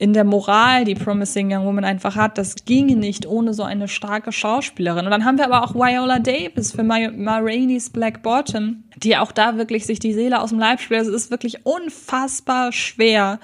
in der Moral, die Promising Young Woman einfach hat, das ginge nicht ohne so eine starke Schauspielerin. Und dann haben wir aber auch Viola Davis für Ma, Ma Rainey's Black Bottom, die auch da wirklich sich die Seele aus dem Leib spielt. Es ist wirklich unfassbar schwer.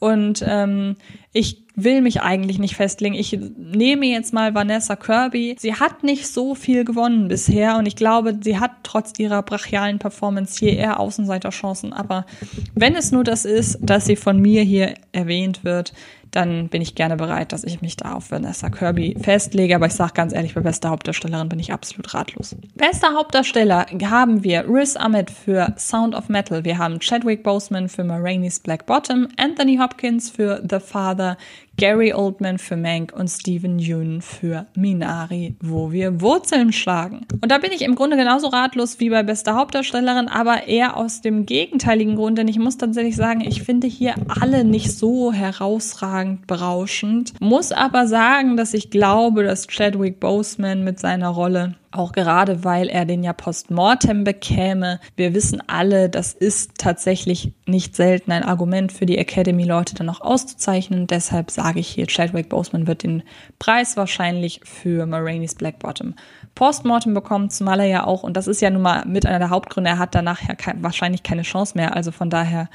Und ähm, ich will mich eigentlich nicht festlegen. Ich nehme jetzt mal Vanessa Kirby. Sie hat nicht so viel gewonnen bisher und ich glaube, sie hat trotz ihrer brachialen Performance hier eher Außenseiterchancen. Aber wenn es nur das ist, dass sie von mir hier erwähnt wird, dann bin ich gerne bereit, dass ich mich da auf Vanessa Kirby festlege. Aber ich sage ganz ehrlich, bei bester Hauptdarstellerin bin ich absolut ratlos. Bester Hauptdarsteller haben wir Riz Ahmed für Sound of Metal. Wir haben Chadwick Boseman für Ma Rainey's Black Bottom, Anthony Hopkins für The Father, Gary Oldman für Mank und Stephen Yeun für Minari, wo wir Wurzeln schlagen. Und da bin ich im Grunde genauso ratlos wie bei bester Hauptdarstellerin, aber eher aus dem gegenteiligen Grund, denn ich muss tatsächlich sagen, ich finde hier alle nicht so herausragend berauschend, muss aber sagen, dass ich glaube, dass Chadwick Boseman mit seiner Rolle auch gerade weil er den ja postmortem bekäme. Wir wissen alle, das ist tatsächlich nicht selten ein Argument für die Academy-Leute dann noch auszuzeichnen. Deshalb sage ich hier, Chadwick Boseman wird den Preis wahrscheinlich für Marainis Black Bottom postmortem bekommen, zumal er ja auch, und das ist ja nun mal mit einer der Hauptgründe, er hat danach ja kein, wahrscheinlich keine Chance mehr. Also von daher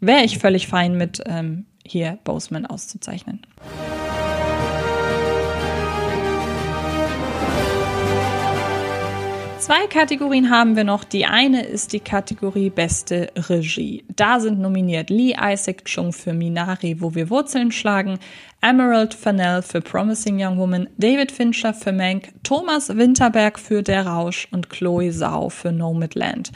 wäre ich völlig fein mit ähm, hier Boseman auszuzeichnen. Zwei Kategorien haben wir noch. Die eine ist die Kategorie Beste Regie. Da sind nominiert Lee Isaac Chung für Minari, wo wir Wurzeln schlagen, Emerald Fennell für Promising Young Woman, David Fincher für Mank, Thomas Winterberg für Der Rausch und Chloe Zhao für Nomadland.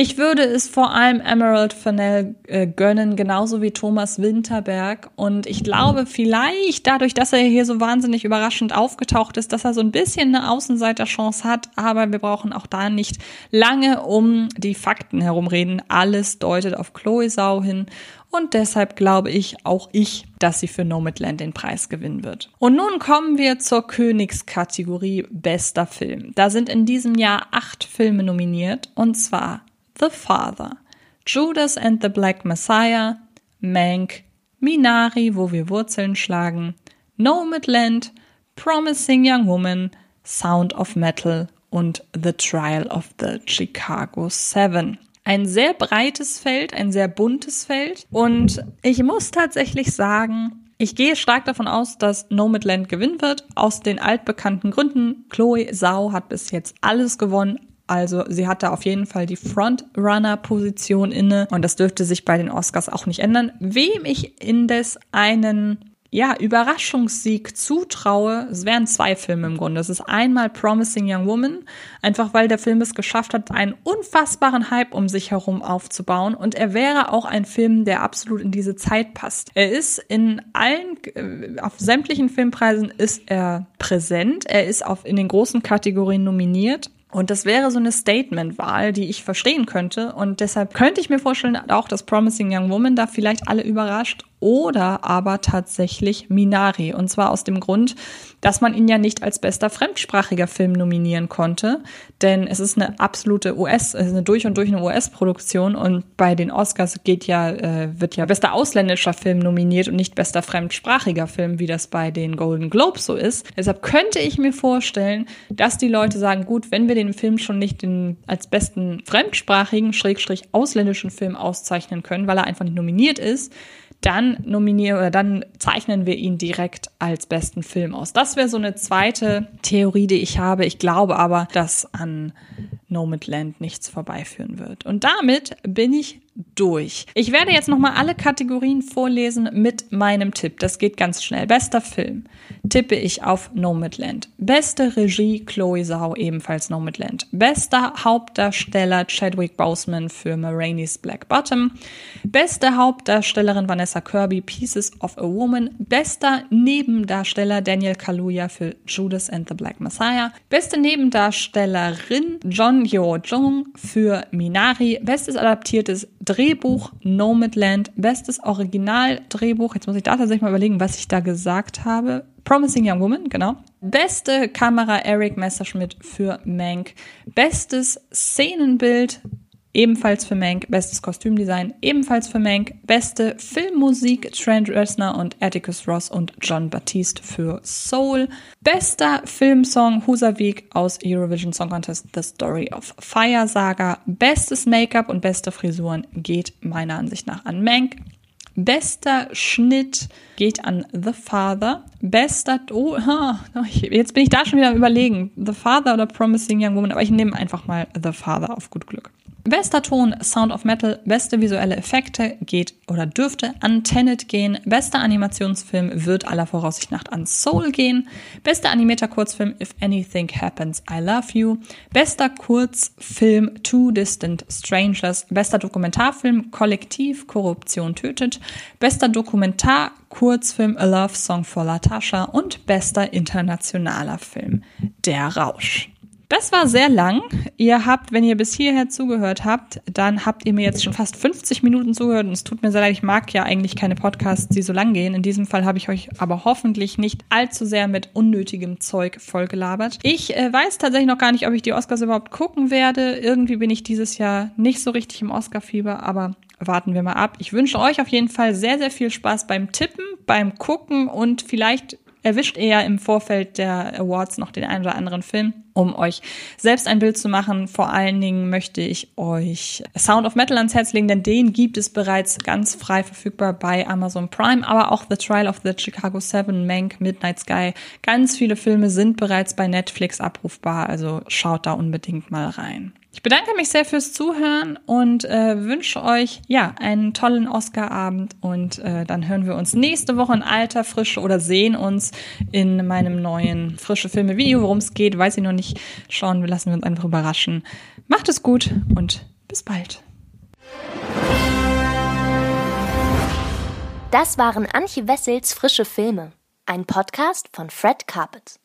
Ich würde es vor allem Emerald Fennell äh, gönnen, genauso wie Thomas Winterberg. Und ich glaube, vielleicht dadurch, dass er hier so wahnsinnig überraschend aufgetaucht ist, dass er so ein bisschen eine Außenseiterchance hat. Aber wir brauchen auch da nicht lange um die Fakten herumreden. Alles deutet auf Chloe Sau hin. Und deshalb glaube ich auch ich, dass sie für Nomadland den Preis gewinnen wird. Und nun kommen wir zur Königskategorie Bester Film. Da sind in diesem Jahr acht Filme nominiert. Und zwar The Father, Judas and the Black Messiah, Mank, Minari, wo wir Wurzeln schlagen, Nomadland, Promising Young Woman, Sound of Metal und The Trial of the Chicago Seven. Ein sehr breites Feld, ein sehr buntes Feld. Und ich muss tatsächlich sagen, ich gehe stark davon aus, dass Nomadland gewinnen wird, aus den altbekannten Gründen. Chloe Sau hat bis jetzt alles gewonnen, also sie hatte auf jeden Fall die Frontrunner-Position inne und das dürfte sich bei den Oscars auch nicht ändern. Wem ich indes einen ja, Überraschungssieg zutraue, es wären zwei Filme im Grunde. Es ist einmal Promising Young Woman, einfach weil der Film es geschafft hat, einen unfassbaren Hype um sich herum aufzubauen. Und er wäre auch ein Film, der absolut in diese Zeit passt. Er ist in allen, äh, auf sämtlichen Filmpreisen ist er präsent. Er ist auf, in den großen Kategorien nominiert. Und das wäre so eine Statement-Wahl, die ich verstehen könnte. Und deshalb könnte ich mir vorstellen, auch dass Promising Young Woman da vielleicht alle überrascht oder aber tatsächlich Minari. Und zwar aus dem Grund, dass man ihn ja nicht als bester fremdsprachiger Film nominieren konnte, denn es ist eine absolute US, es ist eine durch und durch eine US-Produktion und bei den Oscars geht ja, äh, wird ja bester ausländischer Film nominiert und nicht bester fremdsprachiger Film, wie das bei den Golden Globes so ist. Deshalb könnte ich mir vorstellen, dass die Leute sagen, gut, wenn wir den Film schon nicht den, als besten fremdsprachigen, schrägstrich ausländischen Film auszeichnen können, weil er einfach nicht nominiert ist, dann nominieren oder dann zeichnen wir ihn direkt als besten Film aus. Das wäre so eine zweite Theorie, die ich habe. Ich glaube aber, dass an Nomadland nichts vorbeiführen wird. Und damit bin ich durch. Ich werde jetzt nochmal alle Kategorien vorlesen mit meinem Tipp. Das geht ganz schnell. Bester Film tippe ich auf Nomadland. Beste Regie Chloe Zhao, ebenfalls Nomadland. Bester Hauptdarsteller Chadwick Boseman für Maraine's Black Bottom. Beste Hauptdarstellerin Vanessa Kirby, Pieces of a Woman. Bester Nebendarsteller Daniel Kaluuya für Judas and the Black Messiah. Beste Nebendarstellerin John Yo Jung für Minari. Bestes adaptiertes Drehbuch Nomadland. Bestes Originaldrehbuch. Jetzt muss ich da tatsächlich mal überlegen, was ich da gesagt habe. Promising Young Woman, genau. Beste Kamera Eric Messerschmidt für Mank. Bestes Szenenbild ebenfalls für Mank. Bestes Kostümdesign ebenfalls für Mank. Beste Filmmusik Trent Reznor und Atticus Ross und John Baptiste für Soul. Bester Filmsong Husavik aus Eurovision Song Contest The Story of Fire Saga. Bestes Make-up und beste Frisuren geht meiner Ansicht nach an Mank. Bester Schnitt geht an The Father. Bester, oh, jetzt bin ich da schon wieder am überlegen. The Father oder Promising Young Woman, aber ich nehme einfach mal The Father auf gut Glück. Bester Ton Sound of Metal, beste visuelle Effekte geht oder dürfte an Tenet gehen. Bester Animationsfilm wird aller Voraussicht nach an Soul gehen. Bester animierter Kurzfilm If Anything Happens, I Love You. Bester Kurzfilm Two Distant Strangers. Bester Dokumentarfilm Kollektiv Korruption tötet. Bester Dokumentar Kurzfilm A Love Song for Latasha und bester internationaler Film Der Rausch. Das war sehr lang. Ihr habt, wenn ihr bis hierher zugehört habt, dann habt ihr mir jetzt schon fast 50 Minuten zugehört und es tut mir sehr leid, ich mag ja eigentlich keine Podcasts, die so lang gehen. In diesem Fall habe ich euch aber hoffentlich nicht allzu sehr mit unnötigem Zeug vollgelabert. Ich äh, weiß tatsächlich noch gar nicht, ob ich die Oscars überhaupt gucken werde. Irgendwie bin ich dieses Jahr nicht so richtig im Oscar-Fieber, aber warten wir mal ab. Ich wünsche euch auf jeden Fall sehr, sehr viel Spaß beim Tippen, beim Gucken und vielleicht erwischt ihr ja im Vorfeld der Awards noch den einen oder anderen Film, um euch selbst ein Bild zu machen. Vor allen Dingen möchte ich euch Sound of Metal ans Herz legen, denn den gibt es bereits ganz frei verfügbar bei Amazon Prime, aber auch The Trial of the Chicago Seven, Mank, Midnight Sky. Ganz viele Filme sind bereits bei Netflix abrufbar, also schaut da unbedingt mal rein. Ich bedanke mich sehr fürs Zuhören und äh, wünsche euch ja einen tollen Oscar-Abend und äh, dann hören wir uns nächste Woche in alter Frische oder sehen uns in meinem neuen frische Filme-Video. Worum es geht, weiß ich noch nicht. Schauen wir, lassen wir uns einfach überraschen. Macht es gut und bis bald. Das waren Antje Wessels frische Filme, ein Podcast von Fred Carpet.